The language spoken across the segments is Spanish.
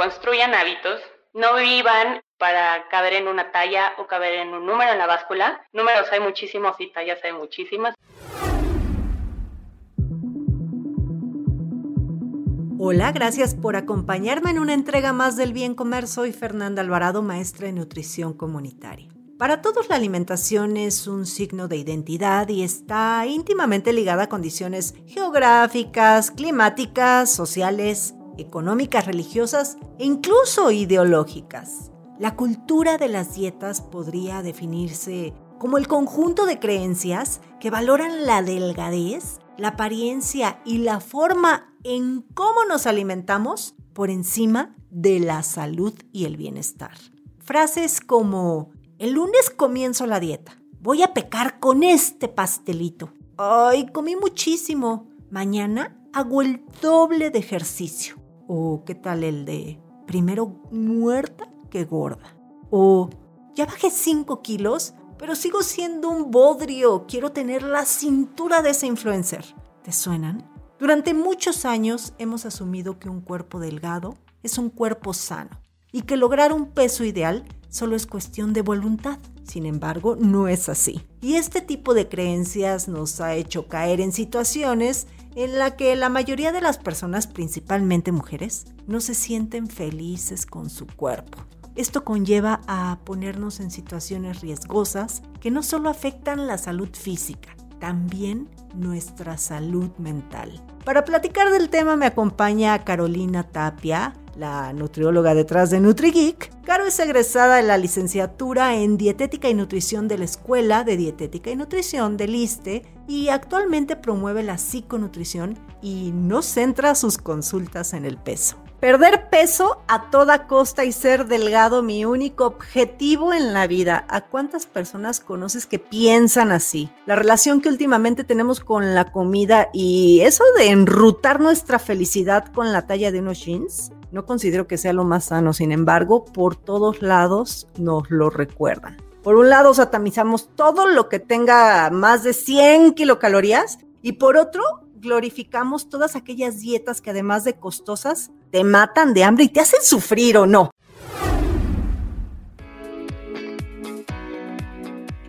Construyan hábitos, no vivan para caber en una talla o caber en un número en la báscula. Números hay muchísimos y tallas hay muchísimas. Hola, gracias por acompañarme en una entrega más del Bien Comer. Soy Fernanda Alvarado, maestra de nutrición comunitaria. Para todos la alimentación es un signo de identidad y está íntimamente ligada a condiciones geográficas, climáticas, sociales, económicas, religiosas e incluso ideológicas. La cultura de las dietas podría definirse como el conjunto de creencias que valoran la delgadez, la apariencia y la forma en cómo nos alimentamos por encima de la salud y el bienestar. Frases como, el lunes comienzo la dieta, voy a pecar con este pastelito. Ay, comí muchísimo. Mañana hago el doble de ejercicio. O qué tal el de primero muerta que gorda. O ya bajé 5 kilos, pero sigo siendo un bodrio. Quiero tener la cintura de ese influencer. ¿Te suenan? Durante muchos años hemos asumido que un cuerpo delgado es un cuerpo sano y que lograr un peso ideal solo es cuestión de voluntad. Sin embargo, no es así. Y este tipo de creencias nos ha hecho caer en situaciones en la que la mayoría de las personas, principalmente mujeres, no se sienten felices con su cuerpo. Esto conlleva a ponernos en situaciones riesgosas que no solo afectan la salud física, también nuestra salud mental. Para platicar del tema me acompaña Carolina Tapia, la nutrióloga detrás de NutriGeek. Caro es egresada de la licenciatura en Dietética y Nutrición de la Escuela de Dietética y Nutrición del ISTE y actualmente promueve la psiconutrición y no centra sus consultas en el peso. Perder peso a toda costa y ser delgado mi único objetivo en la vida. ¿A cuántas personas conoces que piensan así? La relación que últimamente tenemos con la comida y eso de enrutar nuestra felicidad con la talla de unos jeans no considero que sea lo más sano, sin embargo, por todos lados nos lo recuerdan. Por un lado, satanizamos todo lo que tenga más de 100 kilocalorías y por otro, glorificamos todas aquellas dietas que además de costosas, te matan de hambre y te hacen sufrir o no.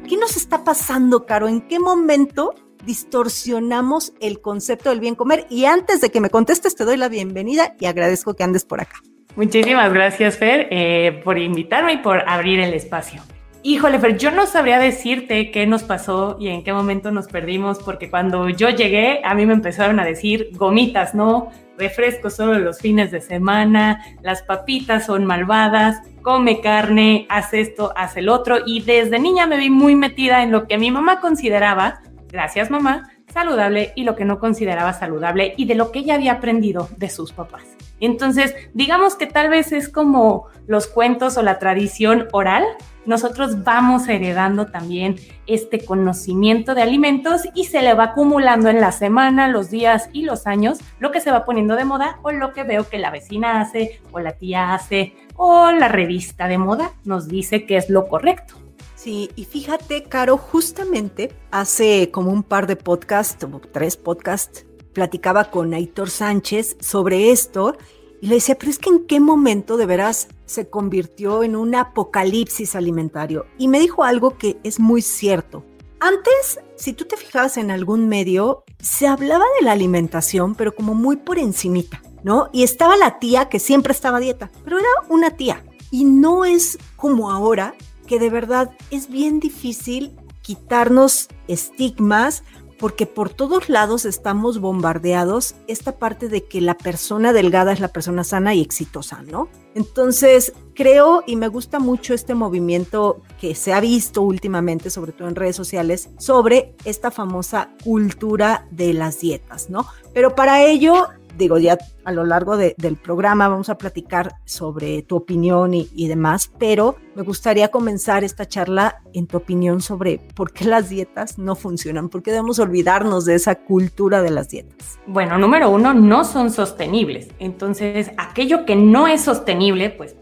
¿Qué nos está pasando, Caro? ¿En qué momento distorsionamos el concepto del bien comer. Y antes de que me contestes, te doy la bienvenida y agradezco que andes por acá. Muchísimas gracias, Fer, eh, por invitarme y por abrir el espacio. Híjole, Fer, yo no sabría decirte qué nos pasó y en qué momento nos perdimos, porque cuando yo llegué, a mí me empezaron a decir gomitas, ¿no? Refresco solo los fines de semana, las papitas son malvadas, come carne, haz esto, haz el otro. Y desde niña me vi muy metida en lo que mi mamá consideraba gracias mamá, saludable y lo que no consideraba saludable y de lo que ella había aprendido de sus papás. Entonces, digamos que tal vez es como los cuentos o la tradición oral. Nosotros vamos heredando también este conocimiento de alimentos y se le va acumulando en la semana, los días y los años lo que se va poniendo de moda o lo que veo que la vecina hace o la tía hace o la revista de moda nos dice que es lo correcto. Sí, y fíjate, Caro, justamente hace como un par de podcasts, tres podcasts, platicaba con Aitor Sánchez sobre esto y le decía, pero es que en qué momento de veras se convirtió en un apocalipsis alimentario. Y me dijo algo que es muy cierto. Antes, si tú te fijabas en algún medio, se hablaba de la alimentación, pero como muy por encimita, ¿no? Y estaba la tía que siempre estaba dieta, pero era una tía. Y no es como ahora que de verdad es bien difícil quitarnos estigmas porque por todos lados estamos bombardeados esta parte de que la persona delgada es la persona sana y exitosa, ¿no? Entonces, creo y me gusta mucho este movimiento que se ha visto últimamente, sobre todo en redes sociales, sobre esta famosa cultura de las dietas, ¿no? Pero para ello digo, ya a lo largo del programa vamos a platicar sobre tu opinión y, y, demás, pero me gustaría comenzar esta charla en tu opinión sobre por qué las dietas no funcionan, por qué debemos olvidarnos de esa cultura de las dietas. Bueno, número uno, no son sostenibles. Entonces, aquello que no es sostenible, pues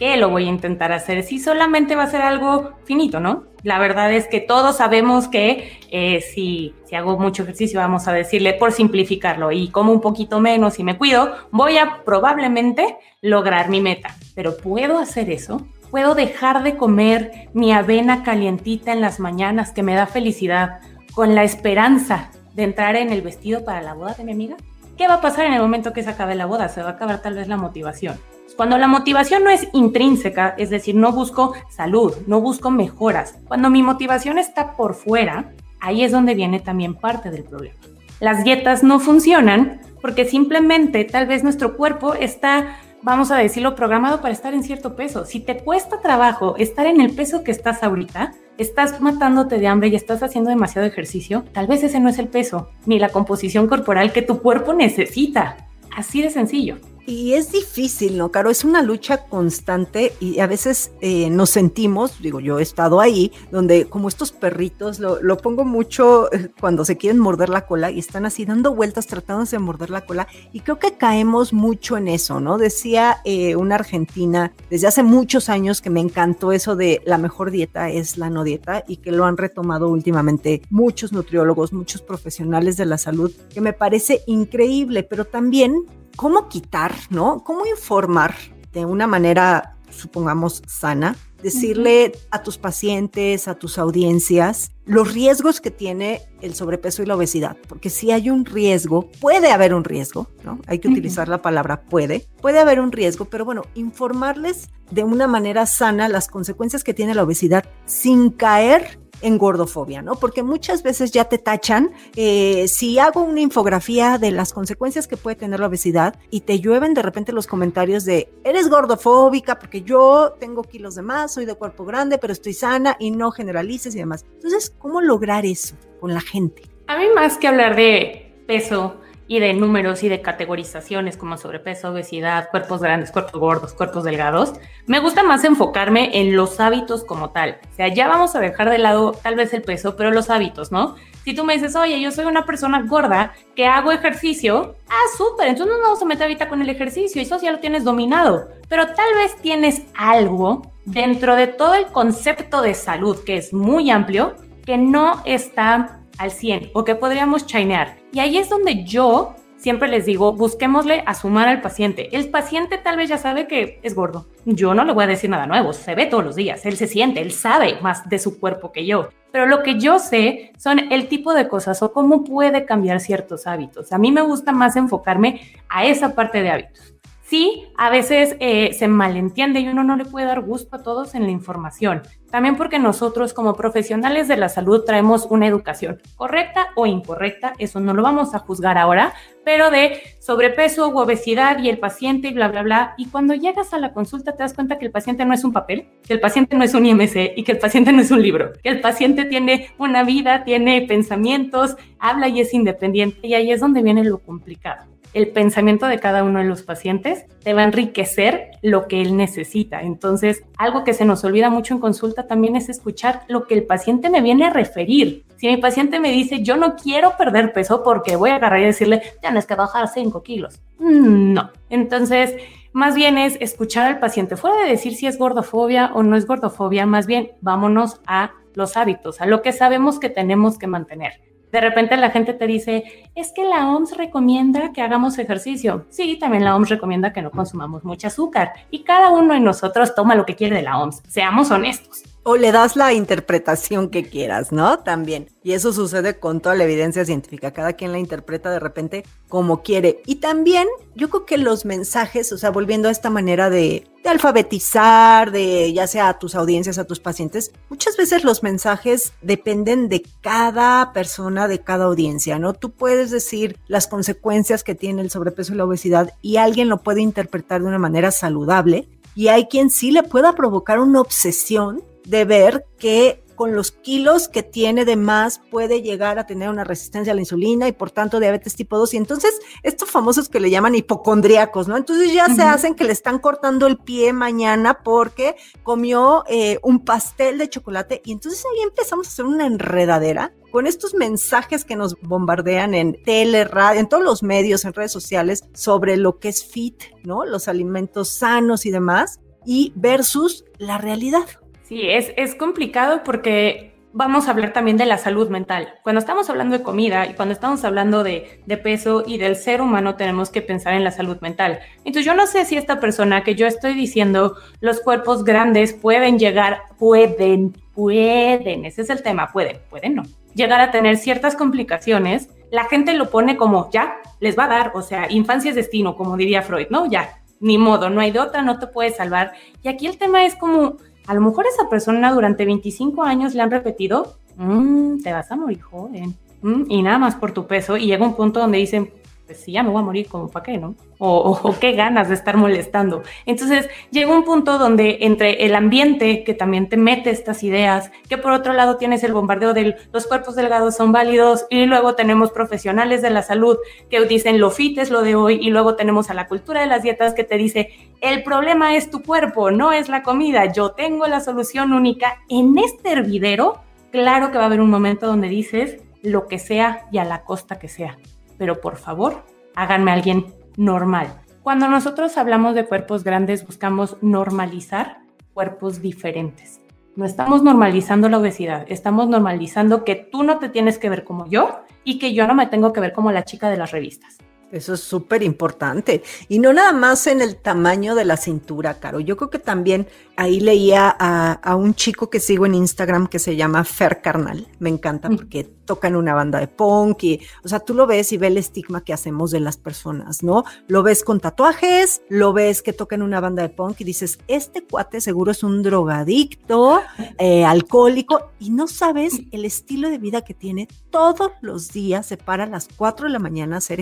qué lo voy a intentar hacer si solamente va a ser algo finito, ¿no? La verdad es que todos sabemos que eh, si, si hago mucho ejercicio, vamos a decirle por simplificarlo, y como un poquito menos y me cuido, voy a probablemente lograr mi meta. Pero ¿puedo hacer eso? ¿Puedo dejar de comer mi avena calientita en las mañanas que me da felicidad con la esperanza de entrar en el vestido para la boda de mi amiga? ¿Qué va a pasar en el momento que se acabe la boda? Se va a acabar tal vez la motivación. Cuando la motivación no es intrínseca, es decir, no busco salud, no busco mejoras, cuando mi motivación está por fuera, ahí es donde viene también parte del problema. Las dietas no funcionan porque simplemente tal vez nuestro cuerpo está, vamos a decirlo, programado para estar en cierto peso. Si te cuesta trabajo estar en el peso que estás ahorita, estás matándote de hambre y estás haciendo demasiado ejercicio, tal vez ese no es el peso ni la composición corporal que tu cuerpo necesita. Así de sencillo. Y es difícil, ¿no, Caro? Es una lucha constante y a veces eh, nos sentimos, digo, yo he estado ahí, donde como estos perritos, lo, lo, pongo mucho eh, cuando se quieren morder la cola y están así dando vueltas tratando de morder la cola y creo que caemos mucho en eso, ¿no? Decía eh, una argentina desde hace muchos años que me encantó eso de la mejor dieta es la no dieta y que lo han retomado últimamente muchos nutriólogos, muchos profesionales de la salud, que me parece increíble, pero también cómo quitar, ¿no? Cómo informar de una manera, supongamos, sana, decirle a tus pacientes, a tus audiencias, los riesgos que tiene el sobrepeso y la obesidad, porque si hay un riesgo, puede haber un riesgo, ¿no? Hay que utilizar la palabra puede, puede haber un riesgo, pero bueno, informarles de una manera sana las consecuencias que tiene la obesidad sin caer en gordofobia, ¿no? Porque muchas veces ya te tachan, eh, si hago una infografía de las consecuencias que puede tener la obesidad y te llueven de repente los comentarios de, eres gordofóbica porque yo tengo kilos de más, soy de cuerpo grande, pero estoy sana y no generalices y demás. Entonces, ¿cómo lograr eso con la gente? A mí más que hablar de peso, y de números y de categorizaciones como sobrepeso, obesidad, cuerpos grandes, cuerpos gordos, cuerpos delgados, me gusta más enfocarme en los hábitos como tal. O sea, ya vamos a dejar de lado tal vez el peso, pero los hábitos, ¿no? Si tú me dices, oye, yo soy una persona gorda que hago ejercicio, ah, súper, entonces no nos vamos a meter ahorita con el ejercicio, eso ya lo tienes dominado, pero tal vez tienes algo dentro de todo el concepto de salud, que es muy amplio, que no está al 100 o que podríamos chainear. Y ahí es donde yo siempre les digo, busquémosle a sumar al paciente. El paciente tal vez ya sabe que es gordo. Yo no le voy a decir nada nuevo, se ve todos los días, él se siente, él sabe más de su cuerpo que yo. Pero lo que yo sé son el tipo de cosas o cómo puede cambiar ciertos hábitos. A mí me gusta más enfocarme a esa parte de hábitos. Sí, a veces eh, se malentiende y uno no le puede dar gusto a todos en la información. También porque nosotros como profesionales de la salud traemos una educación correcta o incorrecta, eso no lo vamos a juzgar ahora, pero de sobrepeso u obesidad y el paciente y bla, bla, bla. Y cuando llegas a la consulta te das cuenta que el paciente no es un papel, que el paciente no es un IMC y que el paciente no es un libro, que el paciente tiene una vida, tiene pensamientos, habla y es independiente. Y ahí es donde viene lo complicado el pensamiento de cada uno de los pacientes te va a enriquecer lo que él necesita. Entonces, algo que se nos olvida mucho en consulta también es escuchar lo que el paciente me viene a referir. Si mi paciente me dice, yo no quiero perder peso porque voy a agarrar y decirle, tienes que bajar 5 kilos. Mm, no. Entonces, más bien es escuchar al paciente, fuera de decir si es gordofobia o no es gordofobia, más bien vámonos a los hábitos, a lo que sabemos que tenemos que mantener. De repente la gente te dice, es que la OMS recomienda que hagamos ejercicio. Sí, también la OMS recomienda que no consumamos mucho azúcar. Y cada uno de nosotros toma lo que quiere de la OMS. Seamos honestos. O le das la interpretación que quieras, ¿no? También. Y eso sucede con toda la evidencia científica. Cada quien la interpreta de repente como quiere. Y también yo creo que los mensajes, o sea, volviendo a esta manera de, alfabetizar, de ya sea a tus audiencias, a tus pacientes, muchas veces los mensajes dependen de cada persona, de cada audiencia, ¿no? Tú puedes decir las consecuencias que tiene el sobrepeso y la obesidad y alguien lo puede interpretar de una manera saludable y hay quien sí le pueda provocar una obsesión de ver que con los kilos que tiene de más puede llegar a tener una resistencia a la insulina y por tanto diabetes tipo 2. Y entonces estos famosos que le llaman hipocondríacos, ¿no? Entonces ya se hacen que le están cortando el pie mañana porque comió eh, un pastel de chocolate y entonces ahí empezamos a hacer una enredadera con estos mensajes que nos bombardean en tele, radio, en todos los medios, en redes sociales sobre lo que es fit, ¿no? Los alimentos sanos y demás y versus la realidad. Sí, es, es complicado porque vamos a hablar también de la salud mental. Cuando estamos hablando de comida y cuando estamos hablando de, de, peso y del ser humano, tenemos que pensar en la salud mental. Entonces yo no sé si esta persona que yo estoy diciendo, los cuerpos grandes pueden llegar, pueden, pueden, ese es el tema, pueden, pueden no, llegar a tener ciertas complicaciones. La gente lo pone como, ya, les va a dar, o sea, infancia es destino, como diría Freud, ¿no? Ya, ni modo, no hay de otra, no te puedes salvar. Y aquí el tema es como a lo mejor esa persona durante 25 años le han repetido, mm, te vas a morir joven, mm, y nada más por tu peso, y llega un punto donde dicen, pues sí, ya me voy a morir, como para qué, ¿no? O, qué ganas de estar molestando. Entonces llega un punto donde entre el ambiente que también te mete estas ideas, que por otro lado tienes el bombardeo de los cuerpos delgados son válidos, y luego tenemos profesionales de la salud que dicen lo fit es lo de hoy, y luego tenemos a la cultura de las dietas que te dice, el problema es tu cuerpo, no es la comida, yo tengo la solución única. En este hervidero, claro que va a haber un momento donde dices lo que sea y a la costa que sea pero por favor, háganme alguien normal. Cuando nosotros hablamos de cuerpos grandes, buscamos normalizar cuerpos diferentes. No estamos normalizando la obesidad, estamos normalizando que tú no te tienes que ver como yo y que yo no me tengo que ver como la chica de las revistas. Eso es súper importante. Y no nada más en el tamaño de la cintura, Caro. Yo creo que también ahí leía a, un chico que sigo en Instagram que se llama Fer Carnal. Me encanta porque tocan una banda de punk y, o sea, tú lo ves y ves el estigma que hacemos de las personas, ¿no? Lo ves con tatuajes, lo ves que tocan una banda de punk y dices, este cuate seguro es un drogadicto, eh, alcohólico y no sabes el estilo de vida que tiene. Todos los días se para a las 4 de la mañana a hacer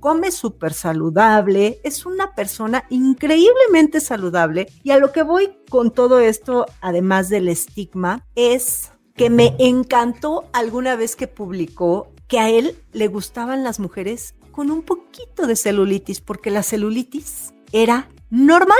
come súper saludable, es una persona increíblemente saludable. Y a lo que voy con todo esto, además del estigma, es que me encantó alguna vez que publicó que a él le gustaban las mujeres con un poquito de celulitis, porque la celulitis era normal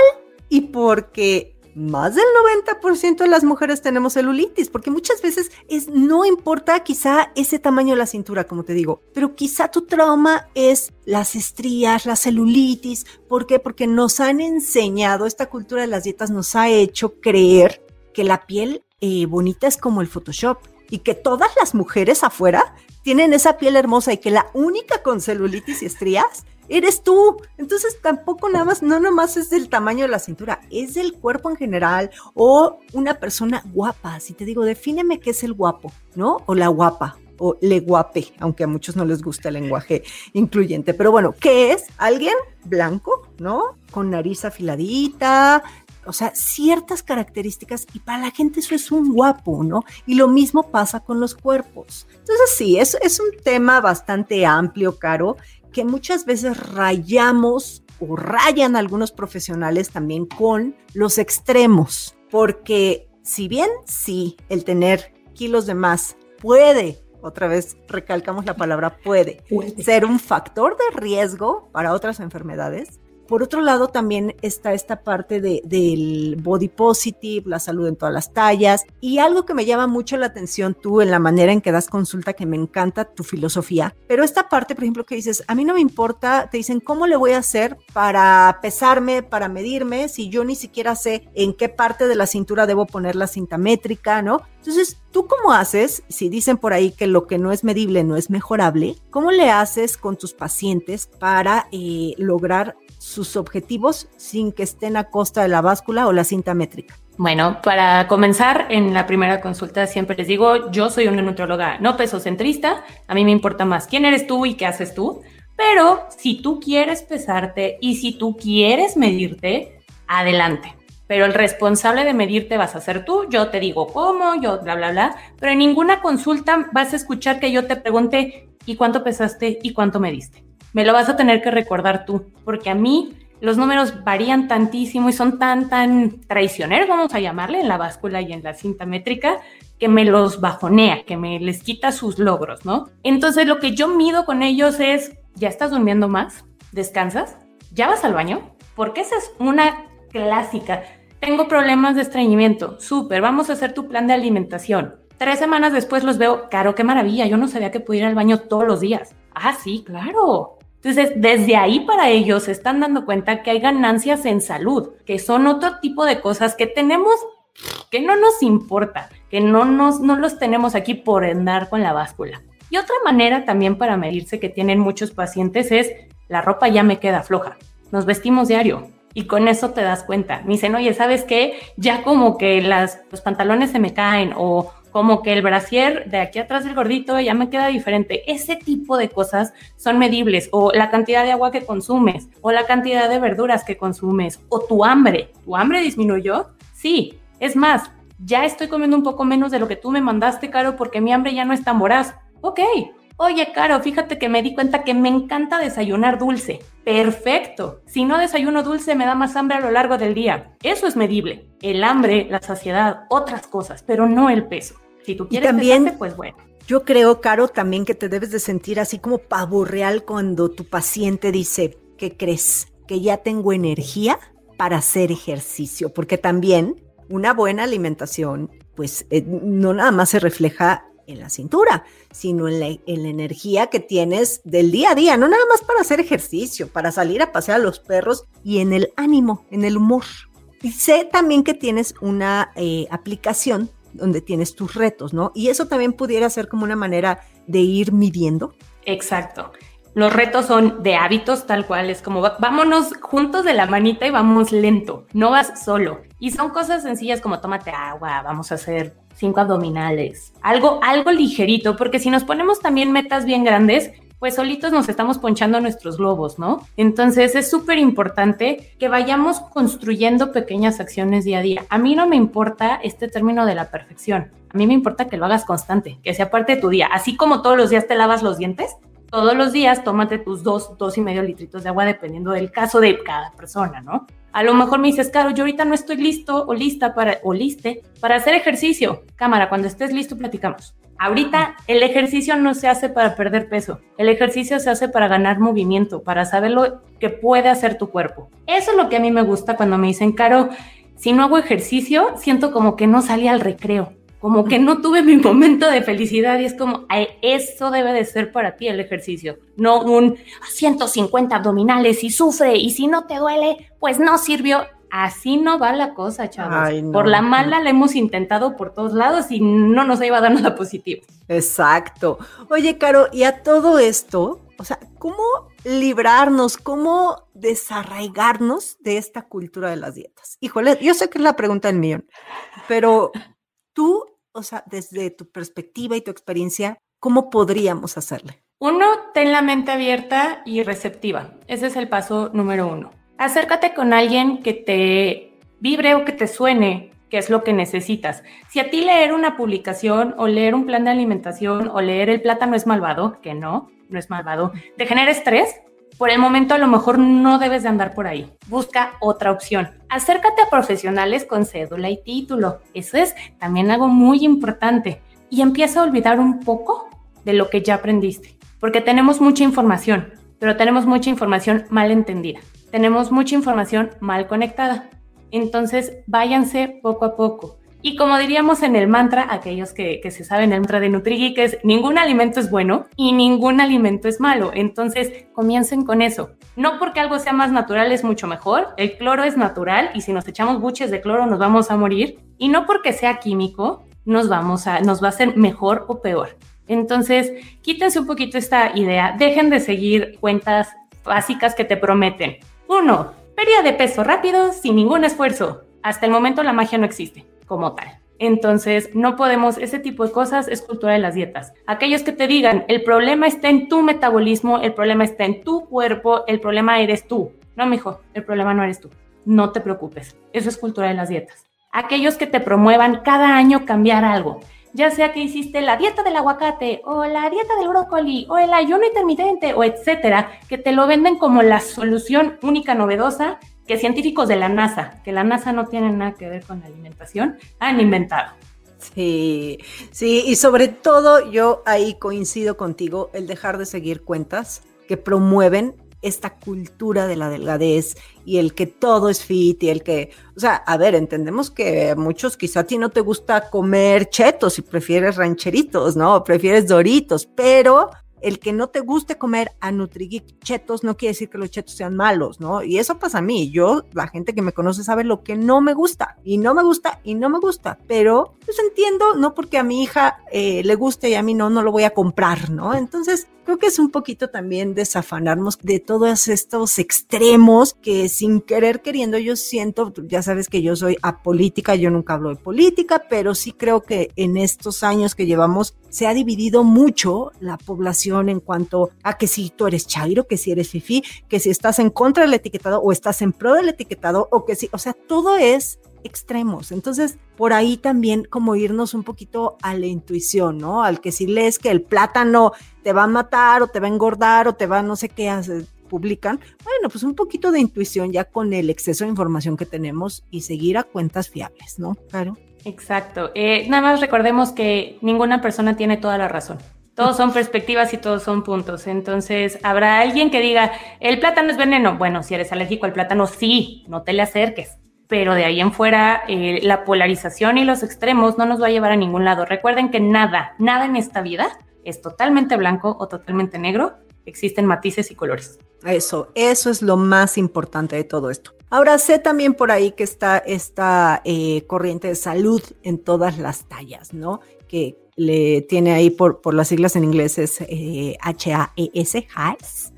y porque más del 90% de las mujeres tenemos celulitis, porque muchas veces es, no importa quizá ese tamaño de la cintura, como te digo, pero quizá tu trauma es las estrías, la celulitis. ¿Por qué? Porque nos han enseñado, esta cultura de las dietas nos ha hecho creer que la piel eh, bonita es como el Photoshop y que todas las mujeres afuera tienen esa piel hermosa y que la única con celulitis y estrías eres tú. Entonces tampoco nada más, no nomás es del tamaño de la cintura, es del cuerpo en general o una persona guapa. Si te digo, defíneme qué es el guapo, ¿no? O la guapa o le guape, aunque a muchos no les gusta el lenguaje incluyente. Pero bueno, ¿qué es? Alguien blanco, ¿no? Con nariz afiladita, o sea, ciertas características y para la gente eso es un guapo, ¿no? Y lo mismo pasa con los cuerpos. Entonces sí, es, es un tema bastante amplio, Caro, que muchas veces rayamos o rayan algunos profesionales también con los extremos, porque si bien sí, el tener kilos de más puede, otra vez recalcamos la palabra puede, puede. ser un factor de riesgo para otras enfermedades, por otro lado, también está esta parte de, del body positive, la salud en todas las tallas. Y algo que me llama mucho la atención tú en la manera en que das consulta, que me encanta tu filosofía. Pero esta parte, por ejemplo, que dices, a mí no me importa, te dicen, ¿cómo le voy a hacer para pesarme, para medirme, si yo ni siquiera sé en qué parte de la cintura debo poner la cinta métrica, ¿no? Entonces, ¿tú cómo haces, si dicen por ahí que lo que no es medible no es mejorable, cómo le haces con tus pacientes para eh, lograr sus objetivos sin que estén a costa de la báscula o la cinta métrica? Bueno, para comenzar, en la primera consulta siempre les digo, yo soy una nutrióloga no pesocentrista, a mí me importa más quién eres tú y qué haces tú, pero si tú quieres pesarte y si tú quieres medirte, adelante. Pero el responsable de medirte vas a ser tú, yo te digo cómo, yo bla, bla, bla, pero en ninguna consulta vas a escuchar que yo te pregunte, ¿y cuánto pesaste y cuánto mediste? Me lo vas a tener que recordar tú, porque a mí los números varían tantísimo y son tan, tan traicioneros, vamos a llamarle, en la báscula y en la cinta métrica, que me los bajonea, que me les quita sus logros, ¿no? Entonces lo que yo mido con ellos es, ¿ya estás durmiendo más? ¿Descansas? ¿Ya vas al baño? Porque esa es una clásica. Tengo problemas de estreñimiento. Súper, vamos a hacer tu plan de alimentación. Tres semanas después los veo, caro, qué maravilla, yo no sabía que pudiera ir al baño todos los días. Ah, sí, claro. Entonces, desde ahí para ellos están dando cuenta que hay ganancias en salud, que son otro tipo de cosas que tenemos que no nos importa, que no, nos, no los tenemos aquí por andar con la báscula. Y otra manera también para medirse que tienen muchos pacientes es la ropa ya me queda floja. Nos vestimos diario y con eso te das cuenta. Me dicen, oye, ¿sabes qué? Ya como que las, los pantalones se me caen o como que el brasier de aquí atrás del gordito ya me queda diferente. Ese tipo de cosas son medibles o la cantidad de agua que consumes o la cantidad de verduras que consumes o tu hambre. ¿Tu hambre disminuyó? Sí. Es más, ya estoy comiendo un poco menos de lo que tú me mandaste, Caro, porque mi hambre ya no es tan voraz. Ok. Oye, Caro, fíjate que me di cuenta que me encanta desayunar dulce. Perfecto. Si no desayuno dulce, me da más hambre a lo largo del día. Eso es medible. El hambre, la saciedad, otras cosas, pero no el peso. Si tú quieres también, pues bueno. Yo creo, Caro, también que te debes de sentir así como pavo real cuando tu paciente dice, ¿qué crees? Que ya tengo energía para hacer ejercicio, porque también una buena alimentación, pues eh, no nada más se refleja en la cintura, sino en la, en la, energía que tienes del día a día, no nada más para hacer ejercicio, para salir a pasear a los perros y en el ánimo, en el humor. Y sé también que tienes una eh, aplicación donde tienes tus retos, ¿no? Y eso también pudiera ser como una manera de ir midiendo. Exacto. Los retos son de hábitos tal cual, es como vámonos juntos de la manita y vamos lento, no vas solo. Y son cosas sencillas como tómate agua, vamos a hacer cinco abdominales, algo, algo ligerito, porque si nos ponemos también metas bien grandes, pues solitos nos estamos ponchando nuestros globos, ¿no? Entonces es súper importante que vayamos construyendo pequeñas acciones día a día. A mí no me importa este término de la perfección. A mí me importa que lo hagas constante, que sea parte de tu día. Así como todos los días te lavas los dientes, todos los días tómate tus dos, dos y medio litritos de agua dependiendo del caso de cada persona, ¿no? A lo mejor me dices, Caro, yo ahorita no estoy listo o lista para, o liste para hacer ejercicio. Cámara, cuando estés listo, platicamos. Ahorita el ejercicio no se hace para perder peso. El ejercicio se hace para ganar movimiento, para saber lo que puede hacer tu cuerpo. Eso es lo que a mí me gusta cuando me dicen, Caro, si no hago ejercicio, siento como que no salí al recreo como que no tuve mi momento de felicidad y es como, eso debe de ser para ti el ejercicio, no un 150 abdominales y sufre y si no te duele, pues no sirvió. Así no va la cosa, chavos. Por la mala la hemos intentado por todos lados y no nos ha ido a dar nada positivo. Exacto. Oye, Caro, y a todo esto, o sea, ¿cómo librarnos, cómo desarraigarnos de esta cultura de las dietas? Híjole, yo sé que es la pregunta del millón, pero tú, o sea, desde tu perspectiva y tu experiencia, ¿cómo podríamos hacerle? Uno, ten la mente abierta y receptiva. Ese es el paso número uno. Acércate con alguien que te vibre o que te suene qué es lo que necesitas. Si a ti leer una publicación o leer un plan de alimentación o leer el plátano es malvado, que no, no es malvado, te genera estrés, por el momento a lo mejor no debes de andar por ahí. Busca otra opción. Acércate a profesionales con cédula y título. Eso es también algo muy importante. Y empieza a olvidar un poco de lo que ya aprendiste. Porque tenemos mucha información, pero tenemos mucha información mal entendida. Tenemos mucha información mal conectada. Entonces, váyanse poco a poco. Y como diríamos en el mantra, aquellos que, se saben el mantra de NutriGeek es ningún alimento es bueno y ningún alimento es malo. Entonces, comiencen con eso. No porque algo sea más natural es mucho mejor. El cloro es natural y si nos echamos buches de cloro nos vamos a morir. Y no porque sea químico nos, vamos a, nos va a hacer mejor o peor. Entonces, quítense un poquito esta idea. Dejen de seguir cuentas básicas que te prometen Uno, pérdida de peso rápido sin ningún esfuerzo. Hasta el momento la magia no existe como tal. Entonces, no podemos, ese tipo de cosas es cultura de las dietas. Aquellos que te digan, el problema está en tu metabolismo, el problema está en tu cuerpo, el problema eres tú. No, mijo, el problema no eres tú. No te preocupes. Eso es cultura de las dietas. Aquellos que te promuevan cada año cambiar algo ya sea que hiciste la dieta del aguacate o la dieta del brócoli o el ayuno intermitente o etcétera, que te lo venden como la solución única novedosa que científicos de la NASA, que la NASA no tiene nada que ver con la alimentación, han inventado. Sí, sí, y sobre todo yo ahí coincido contigo, el dejar de seguir cuentas que promueven esta cultura de la delgadez y el que todo es fit y el que, o sea, a ver, entendemos que muchos quizá a ti no te gusta comer chetos y prefieres rancheritos, ¿no? Prefieres doritos, pero el que no te guste comer a NutriGeek chetos no quiere decir que los chetos sean malos, ¿no? Y eso pasa a mí. Yo, la gente que me conoce sabe lo que no me gusta y no me gusta y no me gusta, pero pues entiendo, no porque a mi hija eh, le guste y a mí no, no lo voy a comprar, ¿no? Entonces, creo que es un poquito también desafanarnos de todos estos extremos que sin querer queriendo yo siento, ya sabes que yo soy apolítica, yo nunca hablo de política, pero sí creo que en estos años que llevamos se ha dividido mucho la población en cuanto a que si tú eres chairo, que si eres fifi, que si estás en contra del etiquetado o estás en pro del etiquetado o que si, o sea, todo es extremos. Entonces, por ahí también como irnos un poquito a la intuición, ¿no? Al que si lees que el plátano te va a matar o te va a engordar o te va no sé qué hace, publican, bueno, pues un poquito de intuición ya con el exceso de información que tenemos y seguir a cuentas fiables, ¿no? Claro. Exacto. Eh, nada más recordemos que ninguna persona tiene toda la razón. Todos son perspectivas y todos son puntos. Entonces, habrá alguien que diga, el plátano es veneno. Bueno, si eres alérgico al plátano, sí, no te le acerques pero de ahí en fuera eh, la polarización y los extremos no nos va a llevar a ningún lado. Recuerden que nada, nada en esta vida es totalmente blanco o totalmente negro, existen matices y colores. Eso, eso es lo más importante de todo esto. Ahora sé también por ahí que está esta eh, corriente de salud en todas las tallas, ¿no? Que le tiene ahí por, las siglas en inglés es eh, H-A-E-S,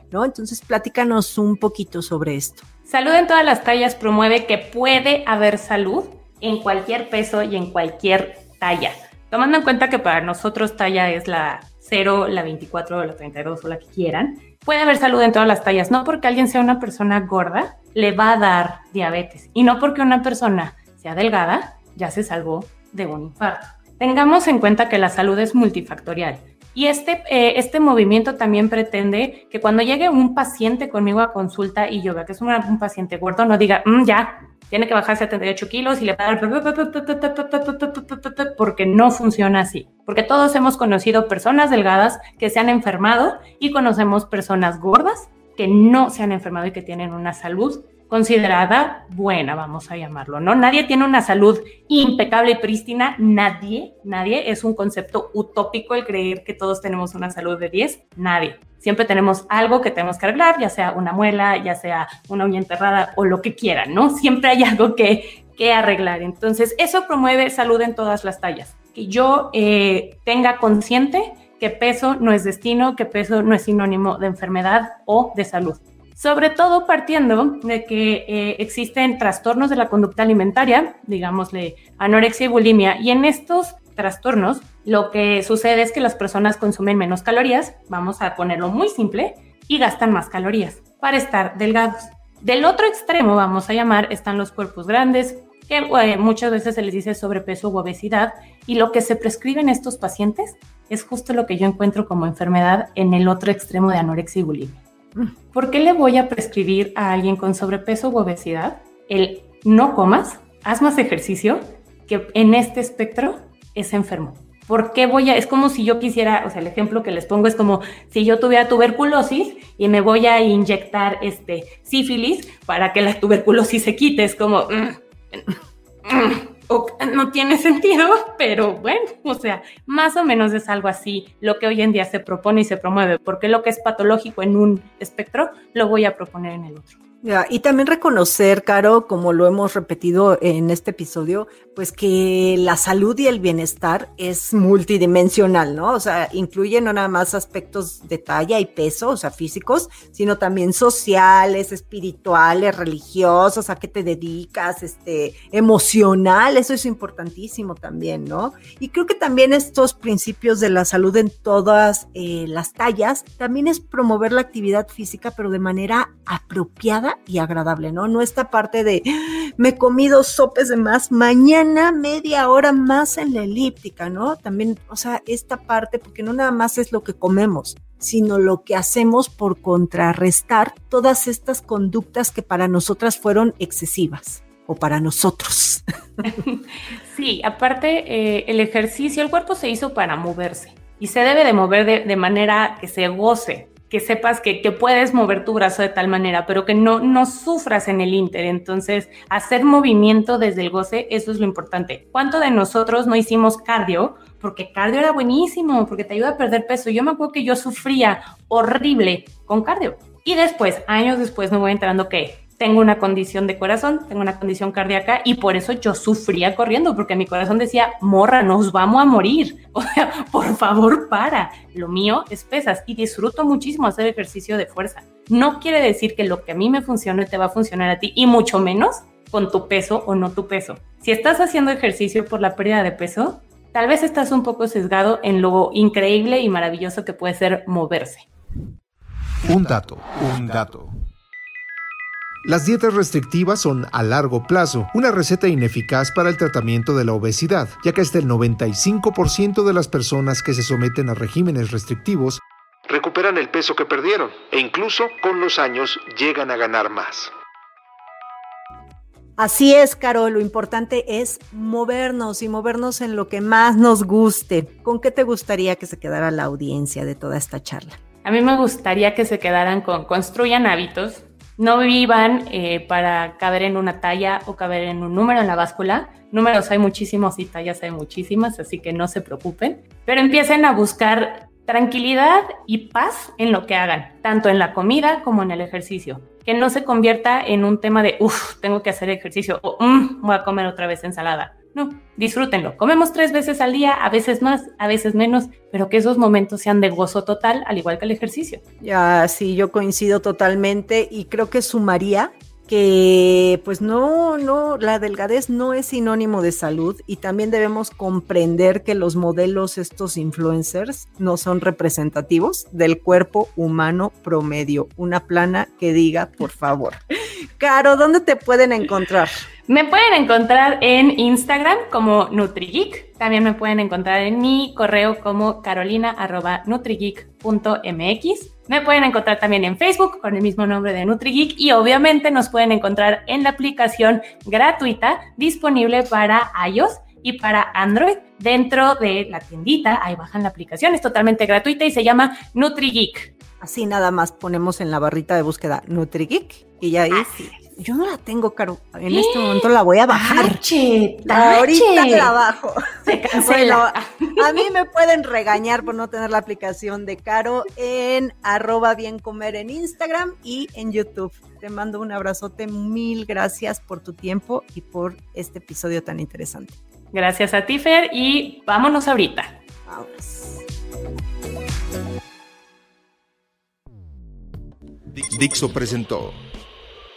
¿no? Entonces platícanos un poquito sobre esto. Salud en todas las tallas promueve que puede haber salud en cualquier peso y en cualquier talla. Tomando en cuenta que para nosotros talla es la 0, la 24, la 32 o la que quieran, puede haber salud en todas las tallas. No porque alguien sea una persona gorda, le va a dar diabetes. Y no porque una persona sea delgada, ya se salvó de un infarto. Tengamos en cuenta que la salud es multifactorial. Y este, eh, este movimiento también pretende que cuando llegue un paciente conmigo a consulta y yo vea que es un paciente gordo, no diga, ya, tiene que bajar 78 kilos y le va a dar porque no funciona así. Porque todos hemos conocido personas delgadas que se han enfermado y conocemos personas gordas que no se han enfermado y que tienen una salud considerada buena, vamos a llamarlo, ¿no? Nadie tiene una salud impecable y prístina, nadie, nadie, es un concepto utópico el creer que todos tenemos una salud de 10, nadie. Siempre tenemos algo que tenemos que arreglar, ya sea una muela, ya sea una uña enterrada o lo que quieran, ¿no? Siempre hay algo que, que arreglar. Entonces, eso promueve salud en todas las tallas. Que yo eh, tenga consciente que peso no es destino, que peso no es sinónimo de enfermedad o de salud sobre todo partiendo de que eh, existen trastornos de la conducta alimentaria, digámosle anorexia y bulimia, y en estos trastornos lo que sucede es que las personas consumen menos calorías, vamos a ponerlo muy simple, y gastan más calorías para estar delgados. Del otro extremo, vamos a llamar, están los cuerpos grandes, que eh, muchas veces se les dice sobrepeso u obesidad, y lo que se prescribe en estos pacientes es justo lo que yo encuentro como enfermedad en el otro extremo de anorexia y bulimia. ¿Por qué le voy a prescribir a alguien con sobrepeso u obesidad el no comas, haz más ejercicio, que en este espectro es enfermo? ¿Por qué voy a.? Es como si yo quisiera, o sea, el ejemplo que les pongo es como si yo tuviera tuberculosis y me voy a inyectar este sífilis para que la tuberculosis se quite. Es como. Mm, mm, no tiene sentido, pero bueno, o sea, más o menos es algo así lo que hoy en día se propone y se promueve, porque lo que es patológico en un espectro lo voy a proponer en el otro. Y también reconocer, Caro, como lo hemos repetido en este episodio, pues que la salud y el bienestar es multidimensional, ¿no? O sea, incluye no nada más aspectos de talla y peso, o sea, físicos, sino también sociales, espirituales, religiosos, a qué te dedicas, este, emocional, eso es importantísimo también, ¿no? Y creo que también estos principios de la salud en todas eh, las tallas, también es promover la actividad física, pero de manera apropiada y agradable, ¿no? No esta parte de me comí dos sopes de más, mañana media hora más en la elíptica, ¿no? También, o sea, esta parte, porque no nada más es lo que comemos, sino lo que hacemos por contrarrestar todas estas conductas que para nosotras fueron excesivas o para nosotros. Sí, aparte, eh, el ejercicio, el cuerpo se hizo para moverse y se debe de mover de, de manera que se goce, que sepas que, que, puedes mover tu brazo de tal manera, pero que no, no sufras en el inter. Entonces, hacer movimiento desde el goce, eso es lo importante. ¿Cuánto de nosotros no hicimos cardio? Porque cardio era buenísimo, porque te ayuda a perder peso. Yo me acuerdo que yo sufría horrible con cardio. Y después, años después, me voy enterando que tengo una condición de corazón, tengo una condición cardíaca y por eso yo sufría corriendo, porque mi corazón decía, morra, nos vamos a morir. O sea, por favor, para. Lo mío es pesas y disfruto muchísimo hacer ejercicio de fuerza. No quiere decir que lo que a mí me funcione te va a funcionar a ti y mucho menos con tu peso o no tu peso. Si estás haciendo ejercicio por la pérdida de peso, tal vez estás un poco sesgado en lo increíble y maravilloso que puede ser moverse. Un dato, un dato. Las dietas restrictivas son a largo plazo una receta ineficaz para el tratamiento de la obesidad, ya que hasta el 95% de las personas que se someten a regímenes restrictivos recuperan el peso que perdieron e incluso con los años llegan a ganar más. Así es, Caro, lo importante es movernos y movernos en lo que más nos guste. ¿Con qué te gustaría que se quedara la audiencia de toda esta charla? A mí me gustaría que se quedaran con construyan hábitos, no vivan eh, para caber en una talla o caber en un número en la báscula. Números hay muchísimos y tallas hay muchísimas, así que no se preocupen. Pero empiecen a buscar tranquilidad y paz en lo que hagan, tanto en la comida como en el ejercicio. Que no se convierta en un tema de, uff, tengo que hacer ejercicio o, mm, voy a comer otra vez ensalada no, disfrútenlo. Comemos tres veces al día, a veces más, a veces menos, pero que esos momentos sean de gozo total, al igual que el ejercicio. Ya, sí, yo coincido totalmente y creo que sumaría que pues no, no, la delgadez no es sinónimo de salud y también debemos comprender que los modelos, estos influencers, no son representativos del cuerpo humano promedio. Una plana que diga, por favor. Caro, ¿dónde te pueden encontrar? Me pueden encontrar en Instagram como NutriGeek. También me pueden encontrar en mi correo como carolina.nutrigeek.mx. Me pueden encontrar también en Facebook con el mismo nombre de NutriGeek y obviamente nos pueden encontrar en la aplicación gratuita disponible para iOS y para Android dentro de la tiendita. Ahí bajan la aplicación, es totalmente gratuita y se llama NutriGeek. Así nada más ponemos en la barrita de búsqueda NutriGeek y ya ahí yo no la tengo, Caro. En este momento la voy a bajar. Tache, Ahorita la bajo. Se cancela. a mí me pueden regañar por no tener la aplicación de Caro en arroba bien comer en Instagram y en YouTube. Te mando un abrazote. Mil gracias por tu tiempo y por este episodio tan interesante. Gracias a ti, Fer, y vámonos ahorita. Vámonos. Dixo presentó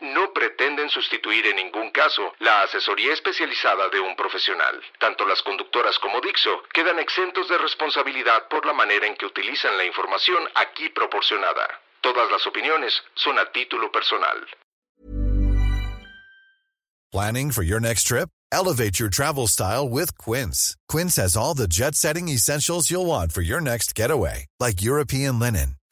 no pretenden sustituir en ningún caso la asesoría especializada de un profesional. Tanto las conductoras como Dixo quedan exentos de responsabilidad por la manera en que utilizan la información aquí proporcionada. Todas las opiniones son a título personal. Planning for your next trip? Elevate your travel style with Quince. Quince has all the jet-setting essentials you'll want for your next getaway, like European linen